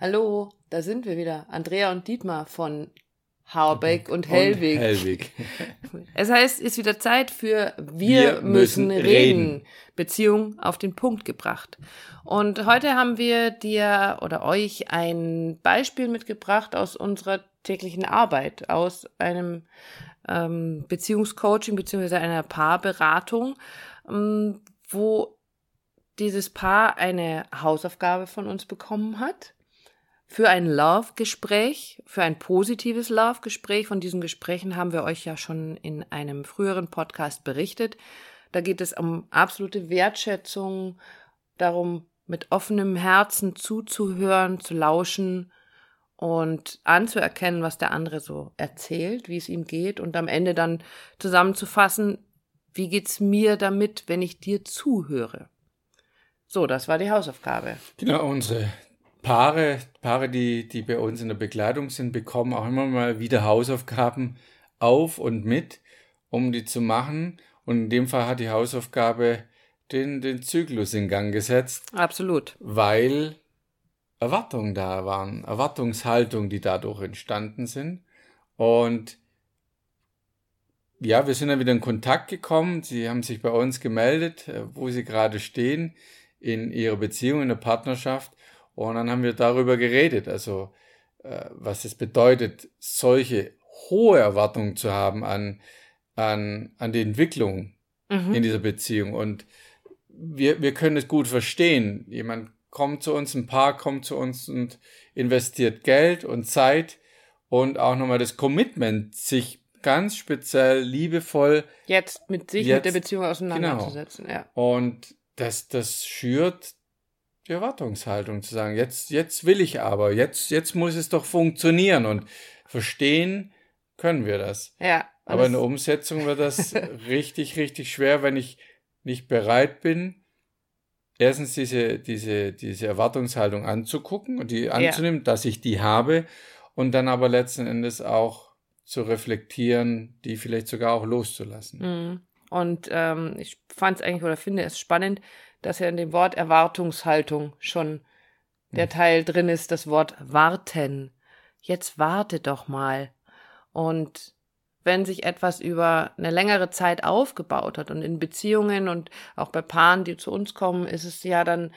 Hallo, da sind wir wieder. Andrea und Dietmar von Habeck und Hellwig. Und Hellwig. Es heißt, ist wieder Zeit für Wir, Wir müssen, müssen reden. reden. Beziehung auf den Punkt gebracht. Und heute haben wir dir oder euch ein Beispiel mitgebracht aus unserer täglichen Arbeit, aus einem ähm, Beziehungscoaching beziehungsweise einer Paarberatung, ähm, wo dieses Paar eine Hausaufgabe von uns bekommen hat für ein Love-Gespräch, für ein positives Love-Gespräch. Von diesen Gesprächen haben wir euch ja schon in einem früheren Podcast berichtet. Da geht es um absolute Wertschätzung, darum, mit offenem Herzen zuzuhören, zu lauschen und anzuerkennen, was der andere so erzählt, wie es ihm geht und am Ende dann zusammenzufassen, wie geht's mir damit, wenn ich dir zuhöre. So, das war die Hausaufgabe. Genau, unsere Paare, Paare, die, die bei uns in der Begleitung sind, bekommen auch immer mal wieder Hausaufgaben auf und mit, um die zu machen. Und in dem Fall hat die Hausaufgabe den, den Zyklus in Gang gesetzt, Absolut. weil Erwartungen da waren, Erwartungshaltungen, die dadurch entstanden sind. Und ja, wir sind dann wieder in Kontakt gekommen. Sie haben sich bei uns gemeldet, äh, wo sie gerade stehen in ihrer Beziehung, in der Partnerschaft. Und dann haben wir darüber geredet, also äh, was es bedeutet, solche hohe Erwartungen zu haben an, an, an die Entwicklung Mhm. in dieser Beziehung. Und wir, wir können es gut verstehen. Jemand kommt zu uns, ein Paar kommt zu uns und investiert Geld und Zeit und auch nochmal das Commitment, sich ganz speziell liebevoll Jetzt mit sich, Jetzt, mit der Beziehung auseinanderzusetzen. Ja. und das, das schürt die Erwartungshaltung zu sagen, jetzt, jetzt will ich aber, jetzt, jetzt muss es doch funktionieren und verstehen können wir das. ja. Aber in der Umsetzung wird das richtig, richtig schwer, wenn ich nicht bereit bin, erstens diese, diese, diese Erwartungshaltung anzugucken und die anzunehmen, dass ich die habe und dann aber letzten Endes auch zu reflektieren, die vielleicht sogar auch loszulassen. Mhm. Und ähm, ich fand es eigentlich oder finde es spannend, dass ja in dem Wort Erwartungshaltung schon der Hm. Teil drin ist, das Wort warten. Jetzt warte doch mal. Und wenn sich etwas über eine längere Zeit aufgebaut hat und in Beziehungen und auch bei Paaren, die zu uns kommen, ist es ja dann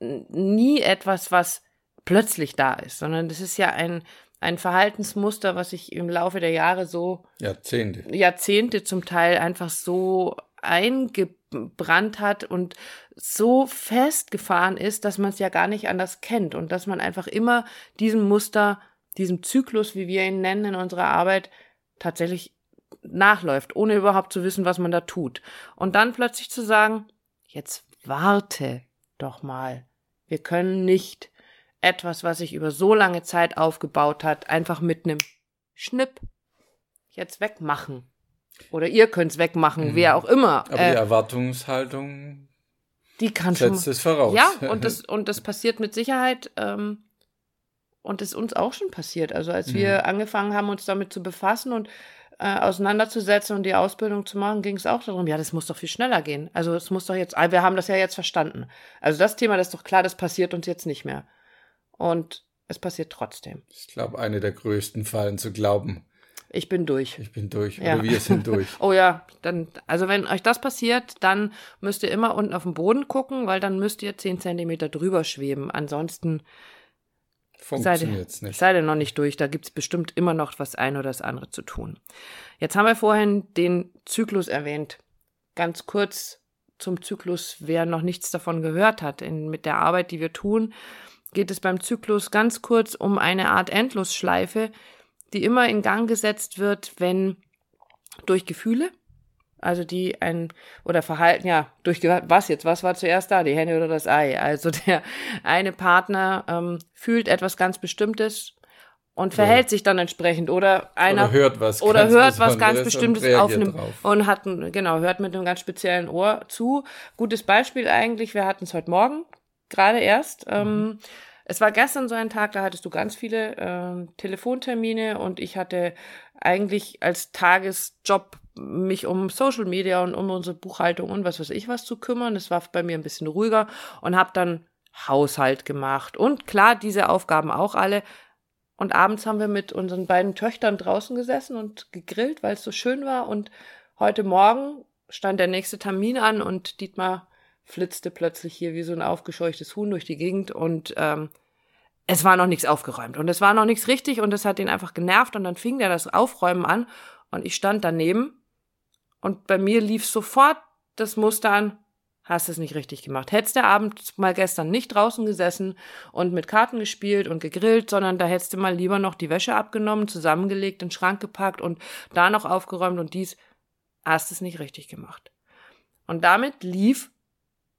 nie etwas, was plötzlich da ist, sondern das ist ja ein, ein Verhaltensmuster, was sich im Laufe der Jahre so Jahrzehnte. Jahrzehnte zum Teil einfach so eingebrannt hat und so festgefahren ist, dass man es ja gar nicht anders kennt und dass man einfach immer diesem Muster, diesem Zyklus, wie wir ihn nennen in unserer Arbeit, tatsächlich nachläuft, ohne überhaupt zu wissen, was man da tut. Und dann plötzlich zu sagen, jetzt warte doch mal. Wir können nicht etwas, was sich über so lange Zeit aufgebaut hat, einfach mit einem Schnipp jetzt wegmachen. Oder ihr könnt's wegmachen, Mhm. wer auch immer. Aber die Äh, Erwartungshaltung die kann schon. setzt es voraus. Ja, und das, und das passiert mit Sicherheit. Ähm, und ist uns auch schon passiert. Also als Mhm. wir angefangen haben, uns damit zu befassen und äh, auseinanderzusetzen und die Ausbildung zu machen, ging es auch darum, ja, das muss doch viel schneller gehen. Also es muss doch jetzt, ah, wir haben das ja jetzt verstanden. Also das Thema, das ist doch klar, das passiert uns jetzt nicht mehr. Und es passiert trotzdem. ich glaube, eine der größten Fallen zu glauben, Ich bin durch. ich bin durch Ja. oder wir sind durch. Oh ja, dann, also wenn euch das passiert, dann müsst ihr immer unten auf den Boden gucken, weil dann müsst ihr 10 Zentimeter drüber schweben. Ansonsten Funktioniert es nicht. seid ihr noch nicht durch. Da gibt's bestimmt immer noch was ein oder das andere zu tun. Jetzt haben wir vorhin den Zyklus erwähnt. Ganz kurz zum Zyklus, wer noch nichts davon gehört hat. In, mit der Arbeit, die wir tun, geht es beim Zyklus ganz kurz um eine Art Endlosschleife, die immer in Gang gesetzt wird, wenn durch Gefühle, also die ein oder Verhalten, ja, durch was jetzt, was war zuerst da, die Henne oder das Ei? Also der eine Partner ähm, fühlt etwas ganz Bestimmtes und verhält sich dann entsprechend oder einer oder hört was oder ganz hört was ganz Bestimmtes auf einem drauf. und hat genau hört mit einem ganz speziellen Ohr zu. Gutes Beispiel eigentlich. Wir hatten es heute Morgen gerade erst. Ähm, es war gestern so ein Tag, da hattest du ganz viele ähm, Telefontermine und ich hatte eigentlich als Tagesjob mich um Social Media und um unsere Buchhaltung und was weiß ich was zu kümmern. Es war bei mir ein bisschen ruhiger und habe dann Haushalt gemacht und klar, diese Aufgaben auch alle. Und abends haben wir mit unseren beiden Töchtern draußen gesessen und gegrillt, weil es so schön war. Und heute Morgen stand der nächste Termin an und Dietmar flitzte plötzlich hier wie so ein aufgescheuchtes Huhn durch die Gegend und ähm, es war noch nichts aufgeräumt und es war noch nichts richtig und es hat ihn einfach genervt und dann fing der das Aufräumen an und ich stand daneben und bei mir lief sofort das Muster an, hast es nicht richtig gemacht. Hättest der Abend mal gestern nicht draußen gesessen und mit Karten gespielt und gegrillt, sondern da hättest du mal lieber noch die Wäsche abgenommen, zusammengelegt, in den Schrank gepackt und da noch aufgeräumt und dies, hast es nicht richtig gemacht. Und damit lief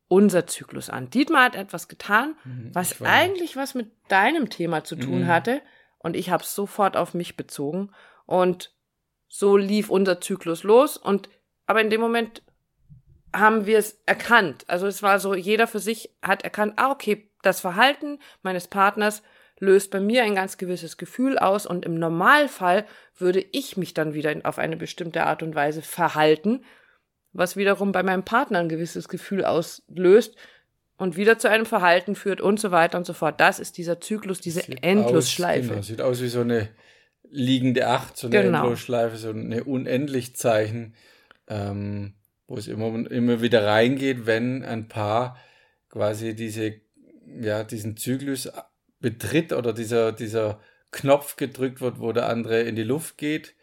unser Zyklus an. Dietmar hat etwas getan, mhm, was eigentlich was mit deinem Thema zu tun mhm. hatte und ich habe es sofort auf mich bezogen und so lief unser Zyklus los und aber in dem Moment haben wir es erkannt. Also es war so, jeder für sich hat erkannt, ah, okay, das Verhalten meines Partners löst bei mir ein ganz gewisses Gefühl aus und im Normalfall würde ich mich dann wieder auf eine bestimmte Art und Weise verhalten, was wiederum bei meinem Partner ein gewisses Gefühl auslöst und wieder zu einem Verhalten führt und so weiter und so fort. Das ist dieser Zyklus, diese sieht Endlosschleife. Aus, genau, sieht aus wie so eine liegende Acht, so eine genau. Endlosschleife, so eine Unendlichzeichen. Ähm, wo es immer, immer wieder reingeht, wenn ein Paar quasi diese, ja, diesen Zyklus betritt oder dieser, dieser Knopf gedrückt wird, wo der andere in die Luft geht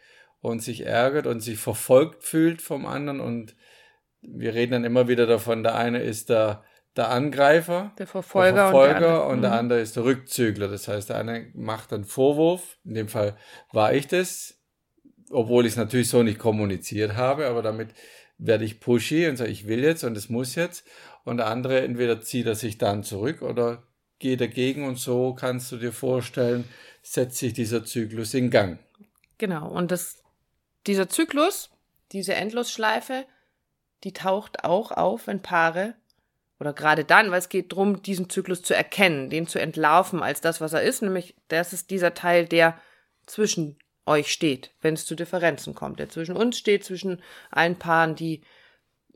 und sich ärgert und sich verfolgt fühlt vom anderen. Und wir reden dann immer wieder davon, der eine ist der, der Angreifer, der Verfolger, der Verfolger und, der andere, und der mhm. andere ist der Rückzügler. Das heißt, der eine macht einen Vorwurf, in dem Fall war ich das, obwohl ich es natürlich so nicht kommuniziert habe, aber damit werde ich pushy und sage, ich will jetzt und es muss jetzt. Und der andere entweder zieht er sich dann zurück oder geht dagegen und so kannst du dir vorstellen, setzt sich dieser Zyklus in Gang. Genau. Und das, dieser Zyklus, diese Endlosschleife, die taucht auch auf, wenn Paare oder gerade dann, weil es geht darum, diesen Zyklus zu erkennen, den zu entlarven als das, was er ist, nämlich das ist dieser Teil, der zwischen euch steht, wenn es zu Differenzen kommt, der zwischen uns steht, zwischen allen Paaren, die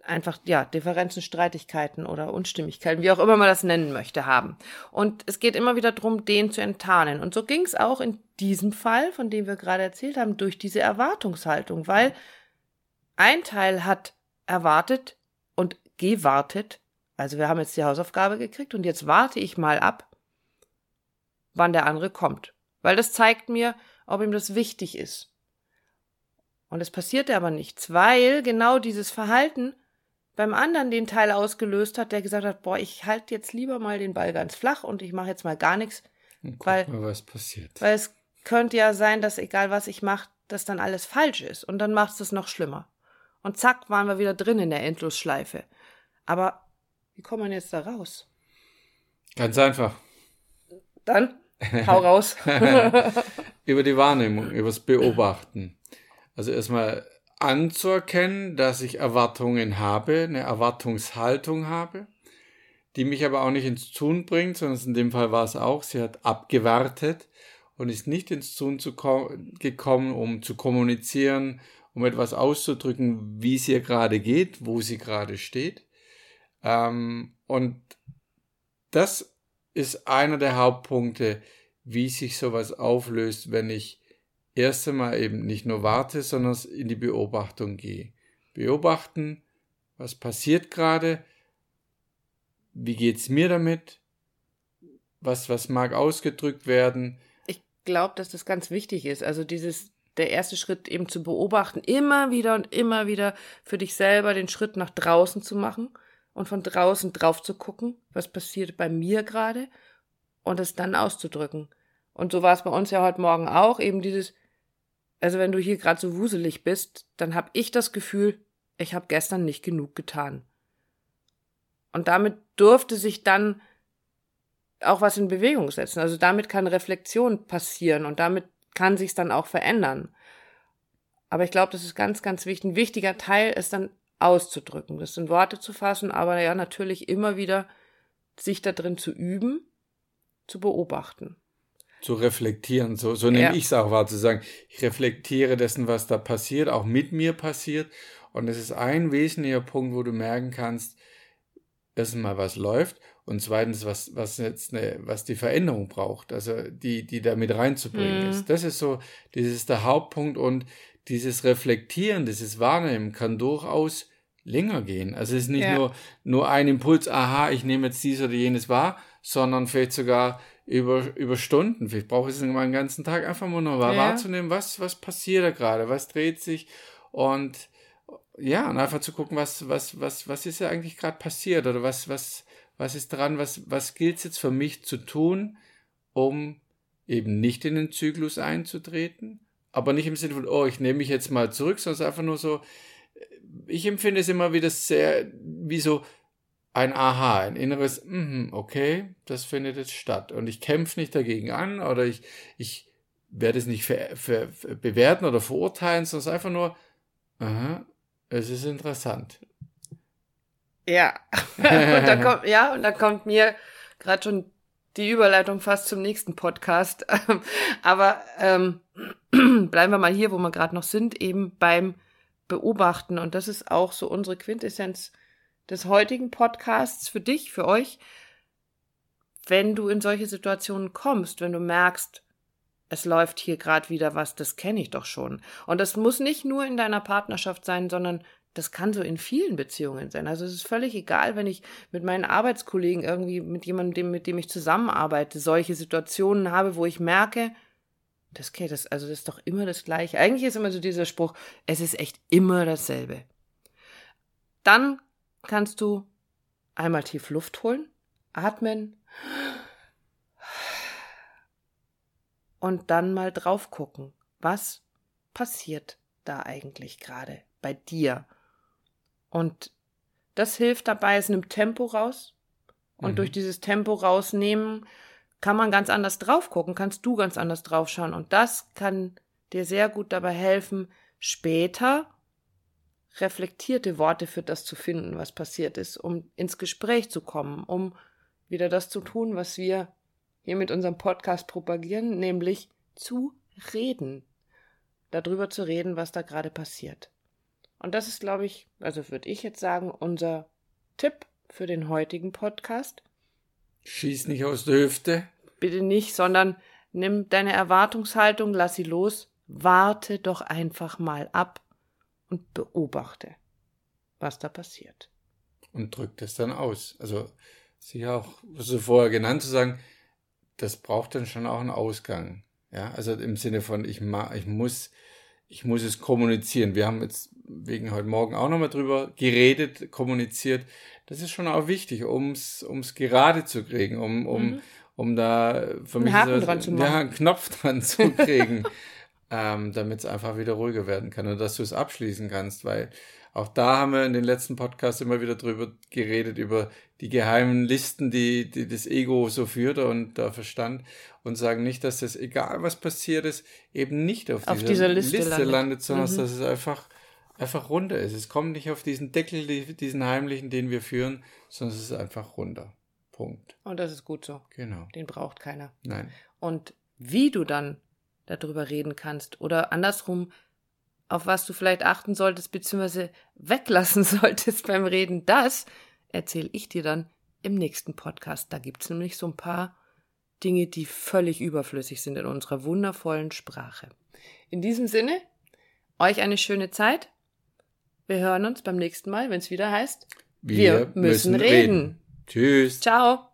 einfach, ja, Differenzen, Streitigkeiten oder Unstimmigkeiten, wie auch immer man das nennen möchte, haben. Und es geht immer wieder darum, den zu enttarnen. Und so ging es auch in diesem Fall, von dem wir gerade erzählt haben, durch diese Erwartungshaltung, weil ein Teil hat erwartet und gewartet, also wir haben jetzt die Hausaufgabe gekriegt und jetzt warte ich mal ab, wann der andere kommt. Weil das zeigt mir, ob ihm das wichtig ist. Und es passierte aber nichts, weil genau dieses Verhalten beim anderen den Teil ausgelöst hat, der gesagt hat, boah, ich halte jetzt lieber mal den Ball ganz flach und ich mache jetzt mal gar nichts. Und weil, mal, was passiert. Weil es könnte ja sein, dass egal was ich mache, dass dann alles falsch ist. Und dann macht es noch schlimmer. Und zack, waren wir wieder drin in der Endlosschleife. Aber wie kommt man jetzt da raus? Ganz einfach. Dann hau raus. über die Wahrnehmung, übers Beobachten. Also erstmal anzuerkennen, dass ich Erwartungen habe, eine Erwartungshaltung habe, die mich aber auch nicht ins Tun bringt, sondern in dem Fall war es auch, sie hat abgewartet und ist nicht ins Tun gekommen, um zu kommunizieren, um etwas auszudrücken, wie es ihr gerade geht, wo sie gerade steht. Ähm, und das ist einer der Hauptpunkte, wie sich sowas auflöst, wenn ich erst einmal eben nicht nur warte, sondern in die Beobachtung gehe. Beobachten, was passiert gerade, wie geht's mir damit, was, was mag ausgedrückt werden. Ich glaube, dass das ganz wichtig ist. Also dieses, der erste Schritt eben zu beobachten, immer wieder und immer wieder für dich selber den Schritt nach draußen zu machen und von draußen drauf zu gucken, was passiert bei mir gerade und es dann auszudrücken. Und so war es bei uns ja heute Morgen auch, eben dieses, also wenn du hier gerade so wuselig bist, dann habe ich das Gefühl, ich habe gestern nicht genug getan. Und damit durfte sich dann auch was in Bewegung setzen. Also damit kann Reflexion passieren und damit kann sich's dann auch verändern. Aber ich glaube, das ist ganz, ganz wichtig. Ein wichtiger Teil ist dann auszudrücken, das in Worte zu fassen, aber ja natürlich immer wieder sich da drin zu üben, zu beobachten zu reflektieren. So, so nehme ja. ich es auch wahr, zu sagen, ich reflektiere dessen, was da passiert, auch mit mir passiert. Und es ist ein wesentlicher Punkt, wo du merken kannst, erstmal, was läuft. und zweitens, was, was jetzt eine, was die Veränderung braucht, also die, die da mit reinzubringen Mhm. ist. Das ist so, das ist der Hauptpunkt und dieses Reflektieren, dieses Wahrnehmen kann durchaus länger gehen. Also es ist nicht Ja. nur, nur ein Impuls, aha, ich nehme jetzt dies oder jenes wahr, sondern vielleicht sogar über, über Stunden. Vielleicht brauche ich es mal einen ganzen Tag einfach nur wahr- Ja. wahrzunehmen, was, was passiert da gerade, was dreht sich und ja, und einfach zu gucken, was, was, was, was ist ja eigentlich gerade passiert oder was, was, was ist dran, was, was gilt es jetzt für mich zu tun, um eben nicht in den Zyklus einzutreten, aber nicht im Sinne von, oh, ich nehme mich jetzt mal zurück, sondern einfach nur so, ich empfinde es immer wieder sehr wie so ein Aha, ein inneres, mhm, okay, das findet jetzt statt. Und ich kämpfe nicht dagegen an oder ich, ich werde es nicht ver, ver, ver, bewerten oder verurteilen, sondern es ist einfach nur, aha, es ist interessant. Ja. und da kommt, ja, und da kommt mir gerade schon die Überleitung fast zum nächsten Podcast. Aber ähm, bleiben wir mal hier, wo wir gerade noch sind, eben beim Beobachten. Und das ist auch so unsere Quintessenz des heutigen Podcasts für dich, für euch. Wenn du in solche Situationen kommst, wenn du merkst, es läuft hier gerade wieder was, das kenne ich doch schon. Und das muss nicht nur in deiner Partnerschaft sein, sondern das kann so in vielen Beziehungen sein. Also es ist völlig egal, wenn ich mit meinen Arbeitskollegen irgendwie mit jemandem, mit dem ich zusammenarbeite, solche Situationen habe, wo ich merke, das geht, das, also das ist doch immer das Gleiche. Eigentlich ist immer so dieser Spruch, es ist echt immer dasselbe. Dann kannst du einmal tief Luft holen, atmen und dann mal drauf gucken, was passiert da eigentlich gerade bei dir. Und das hilft dabei, es nimmt Tempo raus. Und Mhm. durch dieses Tempo rausnehmen kann man ganz anders drauf gucken, kannst du ganz anders drauf schauen. Und das kann dir sehr gut dabei helfen, später reflektierte Worte für das zu finden, was passiert ist, um ins Gespräch zu kommen, um wieder das zu tun, was wir hier mit unserem Podcast propagieren, nämlich zu reden. Darüber zu reden, was da gerade passiert. Und das ist, glaube ich, also würde ich jetzt sagen, unser Tipp für den heutigen Podcast. Schieß nicht aus der Hüfte. Bitte nicht, sondern nimm deine Erwartungshaltung, lass sie los, warte doch einfach mal ab und beobachte, was da passiert. und drückt es dann aus. Also sich auch, was du vorher genannt zu sagen, das braucht dann schon auch einen Ausgang. Ja, also im Sinne von, ich, ma, ich muss, ich muss es kommunizieren. Wir haben jetzt wegen heute Morgen auch nochmal drüber geredet, kommuniziert. Das ist schon auch wichtig, ums, ums gerade zu kriegen, um, um, Mhm. um da für Einen mich Haken das- dran zu Ja, machen. einen Knopf dran zu kriegen, ähm, damit es einfach wieder ruhiger werden kann und dass du es abschließen kannst, weil auch da haben wir in den letzten Podcasts immer wieder drüber geredet, über die geheimen Listen, die, die das Ego so führt und der Verstand und sagen nicht, dass das, egal was passiert ist, eben nicht auf, Auf dieser, dieser Liste landet, landet. sondern Mhm. dass es einfach, einfach runter ist. Es kommt nicht auf diesen Deckel, die- diesen heimlichen, den wir führen, sondern es ist einfach runter. Punkt. Und das ist gut so. Genau. Den braucht keiner. Nein. Und wie du dann darüber reden kannst oder andersrum, auf was du vielleicht achten solltest, beziehungsweise weglassen solltest beim Reden, das erzähle ich dir dann im nächsten Podcast. Da gibt's nämlich so ein paar Dinge, die völlig überflüssig sind in unserer wundervollen Sprache. In diesem Sinne, euch eine schöne Zeit. Wir hören uns beim nächsten Mal, wenn es wieder heißt, Wir müssen reden. Tschüss. ciao.